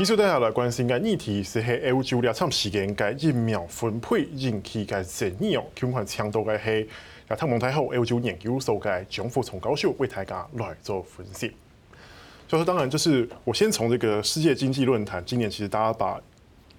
其实大家来关心嘅议题是喺欧洲两场时间嘅疫苗分配引起嘅争议哦，恐怕强度嘅系亚太蒙太后欧洲研究所嘅张富聪教授为大家来做分析。就是，当然就是我先从这个世界经济论坛，今年其实大家把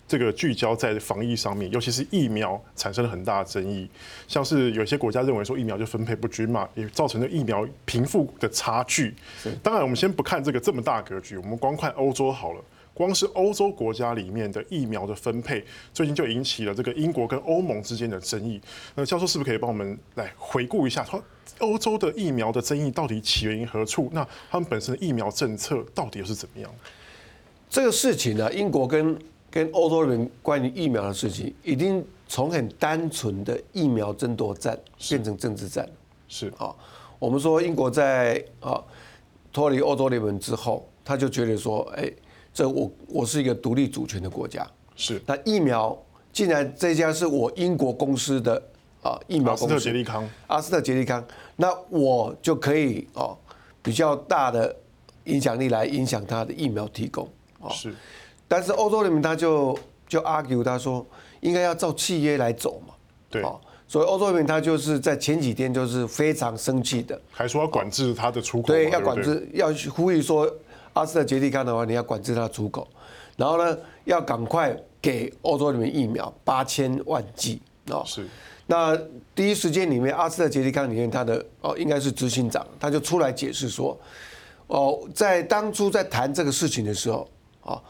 这个聚焦在防疫上面，尤其是疫苗产生了很大的争议，像是有些国家认为说疫苗就分配不均嘛，也造成了疫苗贫富的差距。当然，我们先不看这个这么大格局，我们光看欧洲好了。光是欧洲国家里面的疫苗的分配，最近就引起了这个英国跟欧盟之间的争议。那教授是不是可以帮我们来回顾一下，说欧洲的疫苗的争议到底起源于何处？那他们本身的疫苗政策到底又是怎么样？这个事情呢，英国跟跟欧洲人关于疫苗的事情，已经从很单纯的疫苗争夺战变成政治战。是啊，我们说英国在啊脱离欧洲联盟之后，他就觉得说，哎。这我我是一个独立主权的国家，是。那疫苗既然这家是我英国公司的啊疫苗公司，阿斯特捷利康，阿斯特捷利康，那我就可以哦比较大的影响力来影响它的疫苗提供啊。是。但是欧洲人民他就就 argue 他说应该要照契约来走嘛，对。所以欧洲人民他就是在前几天就是非常生气的，还说要管制他的出口，对，要管制，要呼吁说。阿斯特捷利康的话，你要管制它的出口，然后呢，要赶快给欧洲人民疫苗八千万剂啊！是。那第一时间里面，阿斯特捷利康里面他的哦，应该是执行长，他就出来解释说，哦，在当初在谈这个事情的时候哦，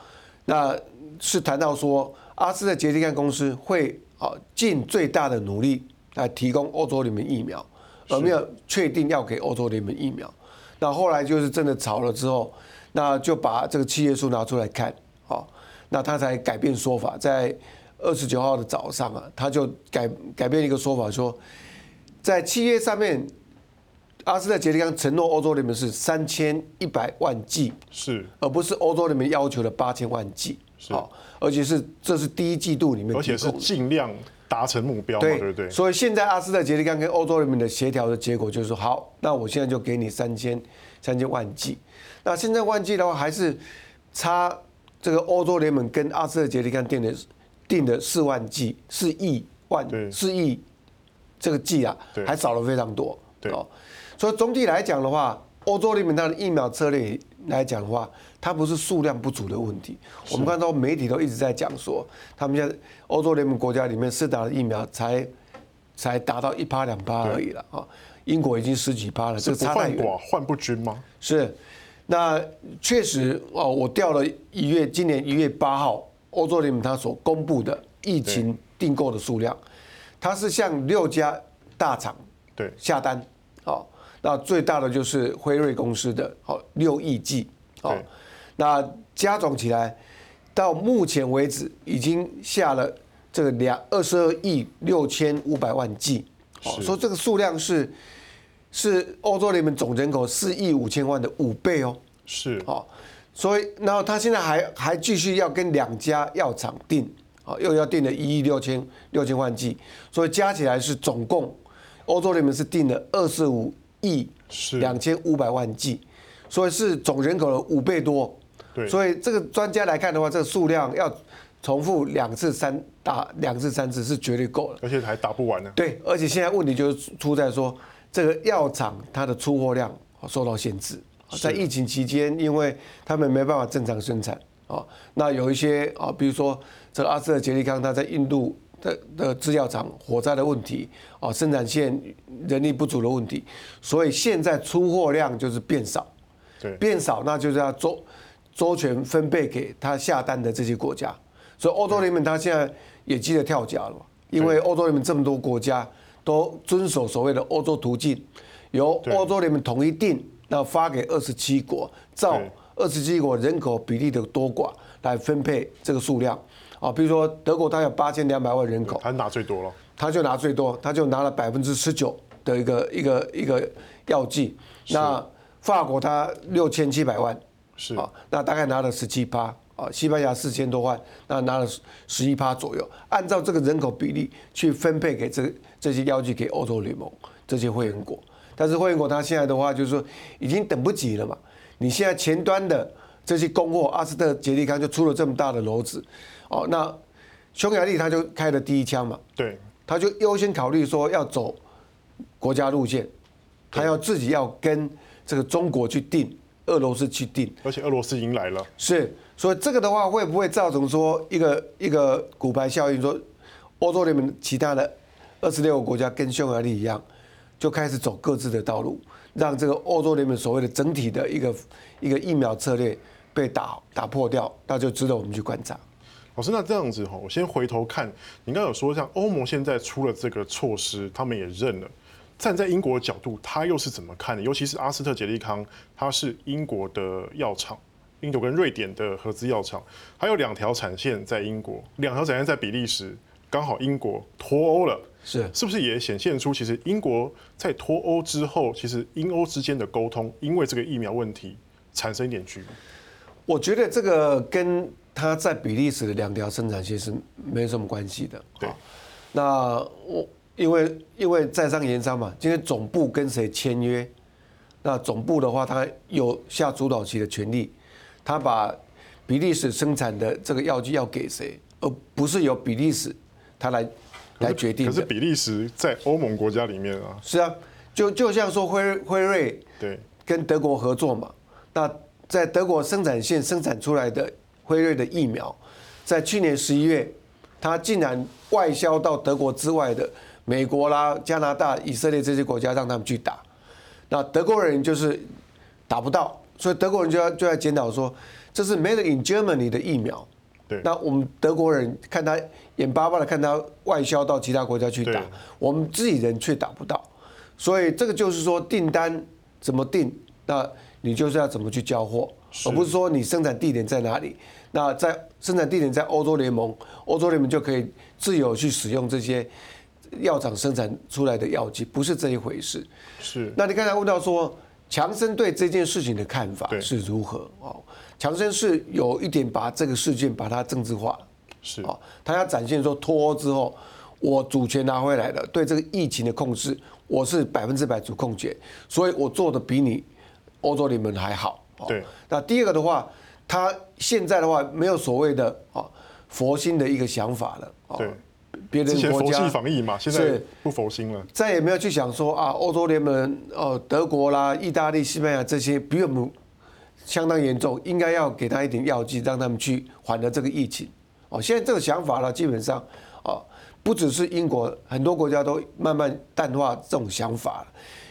那是谈到说，阿斯特捷利康公司会啊尽最大的努力来提供欧洲里面疫苗，而没有确定要给欧洲人民疫苗。那后来就是真的吵了之后。那就把这个契约书拿出来看，好，那他才改变说法，在二十九号的早上啊，他就改改变一个说法，说在契约上面，阿斯特杰利康承诺欧洲联盟是三千一百万剂，是，而不是欧洲联盟要求的八千万剂，是，而且是这是第一季度里面，而且是尽量达成目标，对对对。所以现在阿斯特杰利康跟欧洲联盟的协调的结果就是说，好，那我现在就给你三千三千万剂。那现在万剂的话，还是差这个欧洲联盟跟阿斯特捷利康定的定的四万剂，四亿万四亿这个剂啊，还少了非常多。哦，所以总体来讲的话，欧洲联盟它的疫苗策略来讲的话，它不是数量不足的问题。我们看到媒体都一直在讲说，他们现在欧洲联盟国家里面施打的疫苗才才达到一趴两趴而已了啊，英国已经十几趴了，这个差太远。换不均吗？是。那确实哦，我调了一月，今年一月八号，欧洲联盟它所公布的疫情订购的数量，它是向六家大厂对。下单，好，那最大的就是辉瑞公司的好六亿剂，好，那加总起来到目前为止已经下了这个两二十二亿六千五百万剂，哦，说这个数量是。是欧洲联盟总人口四亿五千万的五倍哦，是。哦，所以然后他现在还还继续要跟两家药厂订，哦，又要订了一亿六千六千万剂，所以加起来是总共欧洲联盟是订了二十五亿两千五百万剂，所以是总人口的五倍多，对，所以这个专家来看的话，这个数量要重复两次三打两次三次是绝对够了，而且还打不完呢。对，而且现在问题就是出在说。这个药厂它的出货量受到限制，在疫情期间，因为他们没办法正常生产啊。那有一些啊，比如说这个阿斯特杰利康，它在印度的的制药厂火灾的问题啊，生产线人力不足的问题，所以现在出货量就是变少，对，变少，那就是要周周全分配给他下单的这些国家。所以欧洲联盟它现在也急得跳脚了，因为欧洲联盟这么多国家。都遵守所谓的欧洲途径，由欧洲联盟统一定，那发给二十七国，照二十七国人口比例的多寡来分配这个数量啊。比如说德国，它有八千两百万人口，他拿最多了，他就拿最多，他就拿了百分之十九的一个一个一个药剂。那法国它六千七百万，是啊，那大概拿了十七趴。啊，西班牙四千多万，那拿了十一趴左右，按照这个人口比例去分配给这这些药剂给欧洲联盟这些会员国，但是会员国他现在的话就是说已经等不及了嘛，你现在前端的这些供货，阿斯特捷利康就出了这么大的篓子，哦，那匈牙利他就开了第一枪嘛，对，他就优先考虑说要走国家路线，他要自己要跟这个中国去订，俄罗斯去定，而且俄罗斯迎来了，是，所以这个的话会不会造成说一个一个骨牌效应，说欧洲联盟其他的二十六个国家跟匈牙利一样，就开始走各自的道路，让这个欧洲联盟所谓的整体的一个一个疫苗策略。被打打破掉，那就值得我们去观察。老师，那这样子哈，我先回头看，你刚刚有说像欧盟现在出了这个措施，他们也认了。站在英国的角度，他又是怎么看的？尤其是阿斯特捷利康，它是英国的药厂，英国跟瑞典的合资药厂，还有两条产线在英国，两条产线在比利时，刚好英国脱欧了，是是不是也显现出其实英国在脱欧之后，其实英欧之间的沟通，因为这个疫苗问题产生一点距离？我觉得这个跟他在比利时的两条生产线是没什么关系的。对，那我因为因为在商言商嘛，今天总部跟谁签约，那总部的话，他有下主导权的权利，他把比利时生产的这个药剂要给谁，而不是由比利时他来来决定。可是比利时在欧盟国家里面啊。是啊，就就像说辉辉瑞对跟德国合作嘛，那。在德国生产线生产出来的辉瑞的疫苗，在去年十一月，它竟然外销到德国之外的美国啦、加拿大、以色列这些国家，让他们去打。那德国人就是打不到，所以德国人就要就要检讨说，这是 Made in Germany 的疫苗。对。那我们德国人看他眼巴巴的看他外销到其他国家去打，我们自己人却打不到。所以这个就是说订单怎么订？那。你就是要怎么去交货，而不是说你生产地点在哪里。那在生产地点在欧洲联盟，欧洲联盟就可以自由去使用这些药厂生产出来的药剂，不是这一回事。是。那你刚才问到说，强生对这件事情的看法是如何？哦，强生是有一点把这个事件把它政治化。是。哦，他要展现说脱欧之后，我主权拿回来了，对这个疫情的控制，我是百分之百主控权，所以我做的比你。欧洲联盟还好，对。那第二个的话，他现在的话没有所谓的啊佛心的一个想法了，对。别人国家佛系防疫嘛，现在不佛心了，再也没有去想说啊，欧洲联盟哦，德国啦、意大利、西班牙这些比我们相当严重，应该要给他一点药剂，让他们去缓和这个疫情。哦，现在这个想法呢，基本上啊，不只是英国，很多国家都慢慢淡化这种想法了。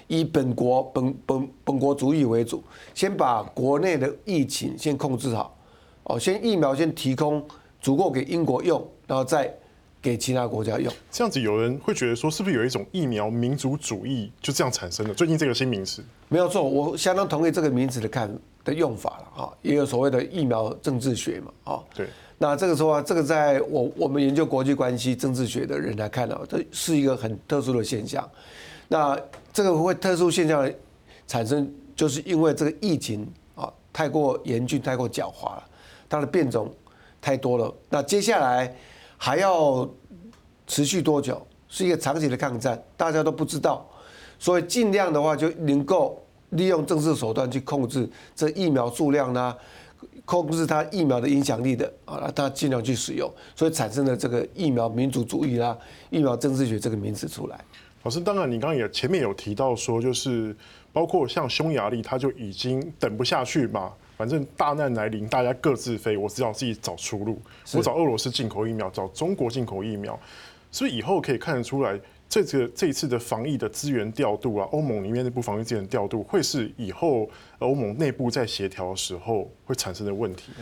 以本国本本本国主义为主，先把国内的疫情先控制好，哦，先疫苗先提供足够给英国用，然后再给其他国家用。这样子有人会觉得说，是不是有一种疫苗民族主义就这样产生的？最近这个新名词没有错，我相当同意这个名词的看的用法了哈，也有所谓的疫苗政治学嘛，啊，对。那这个时候啊，这个在我我们研究国际关系政治学的人来看呢，这是一个很特殊的现象。那这个会特殊现象产生，就是因为这个疫情啊太过严峻、太过狡猾了，它的变种太多了。那接下来还要持续多久？是一个长期的抗战，大家都不知道。所以尽量的话，就能够利用政治手段去控制这疫苗数量呢，控制它疫苗的影响力的啊，它尽量去使用，所以产生了这个疫苗民族主义啦、疫苗政治学这个名词出来。老师，当然，你刚刚也前面有提到说，就是包括像匈牙利，他就已经等不下去嘛，反正大难来临，大家各自飞，我只好自己找出路。我找俄罗斯进口疫苗，找中国进口疫苗，所以以后可以看得出来，这个这一次的防疫的资源调度啊，欧盟里面内部防疫资源调度，会是以后欧盟内部在协调的时候会产生的问题。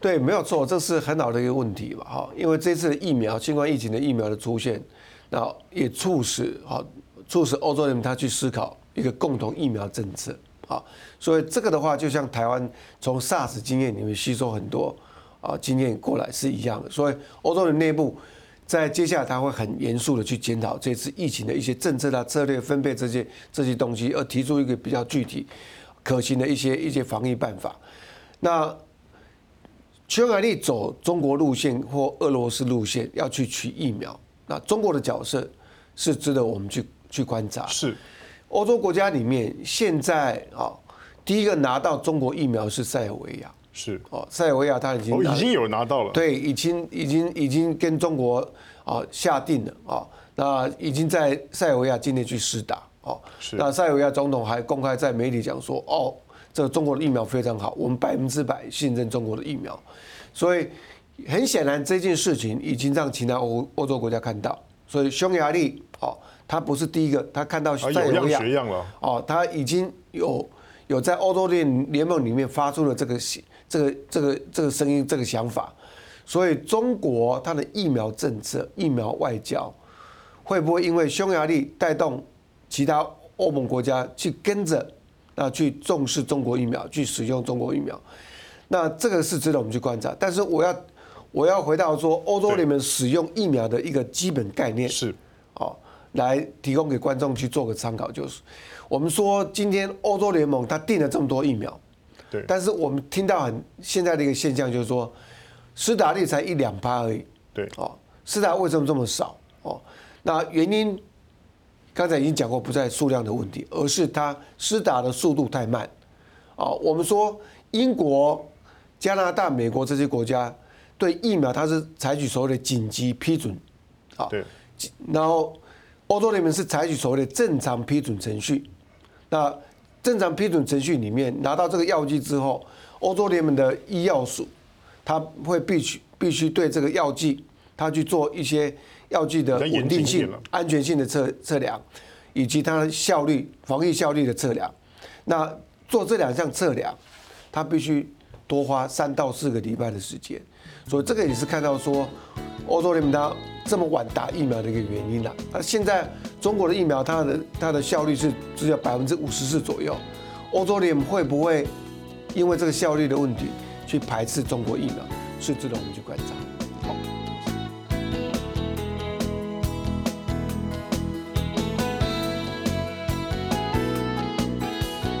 对，没有错，这是很好的一个问题吧？哈，因为这次的疫苗，新冠疫情的疫苗的出现。那也促使哈，促使欧洲人他去思考一个共同疫苗政策啊，所以这个的话，就像台湾从 SARS 经验里面吸收很多啊经验过来是一样的。所以欧洲人内部在接下来他会很严肃的去检讨这次疫情的一些政策啊、策略分配这些这些东西，而提出一个比较具体可行的一些一些防疫办法。那匈牙利走中国路线或俄罗斯路线要去取疫苗。那中国的角色是值得我们去去观察。是，欧洲国家里面现在啊，第一个拿到中国疫苗是塞尔维亚。是哦，塞尔维亚他已经哦已经有拿到了，对，已经已经已经跟中国啊下定了啊，那已经在塞尔维亚境内去施打哦。是那塞尔维亚总统还公开在媒体讲说，哦，这个中国的疫苗非常好，我们百分之百信任中国的疫苗。所以很显然这件事情已经让其他欧欧洲国家看到，所以匈牙利哦，他不是第一个，他看到塞尔维亚、啊、有样学样了哦，他已经有有在欧洲联联盟里面发出了这个这个这个这个声音这个想法，所以中国它的疫苗政策、疫苗外交会不会因为匈牙利带动其他欧盟国家去跟着那去重视中国疫苗，去使用中国疫苗？那这个是值得我们去观察。但是我要我要回到说，欧洲联盟使用疫苗的一个基本概念是哦，来提供给观众去做个参考，就是我们说今天欧洲联盟它订了这么多疫苗。对，但是我们听到很现在的一个现象，就是说，施打率才一两趴而已。对，哦，施打为什么这么少？哦，那原因刚才已经讲过，不在数量的问题，而是它施打的速度太慢。哦，我们说英国、加拿大、美国这些国家对疫苗，它是采取所谓的紧急批准。啊，对，然后欧洲联盟是采取所谓的正常批准程序。那正常批准程序里面拿到这个药剂之后，欧洲联盟的医药署，他会必须必须对这个药剂，他去做一些药剂的稳定性、安全性的测测量，以及它的效率、防疫效率的测量。那做这两项测量，他必须多花三到四个礼拜的时间。所以这个也是看到说，欧洲联盟它这么晚打疫苗的一个原因了。那现在中国的疫苗，它的它的效率是只有百分之五十四左右。欧洲联盟会不会因为这个效率的问题去排斥中国疫苗，是值得我们去观察。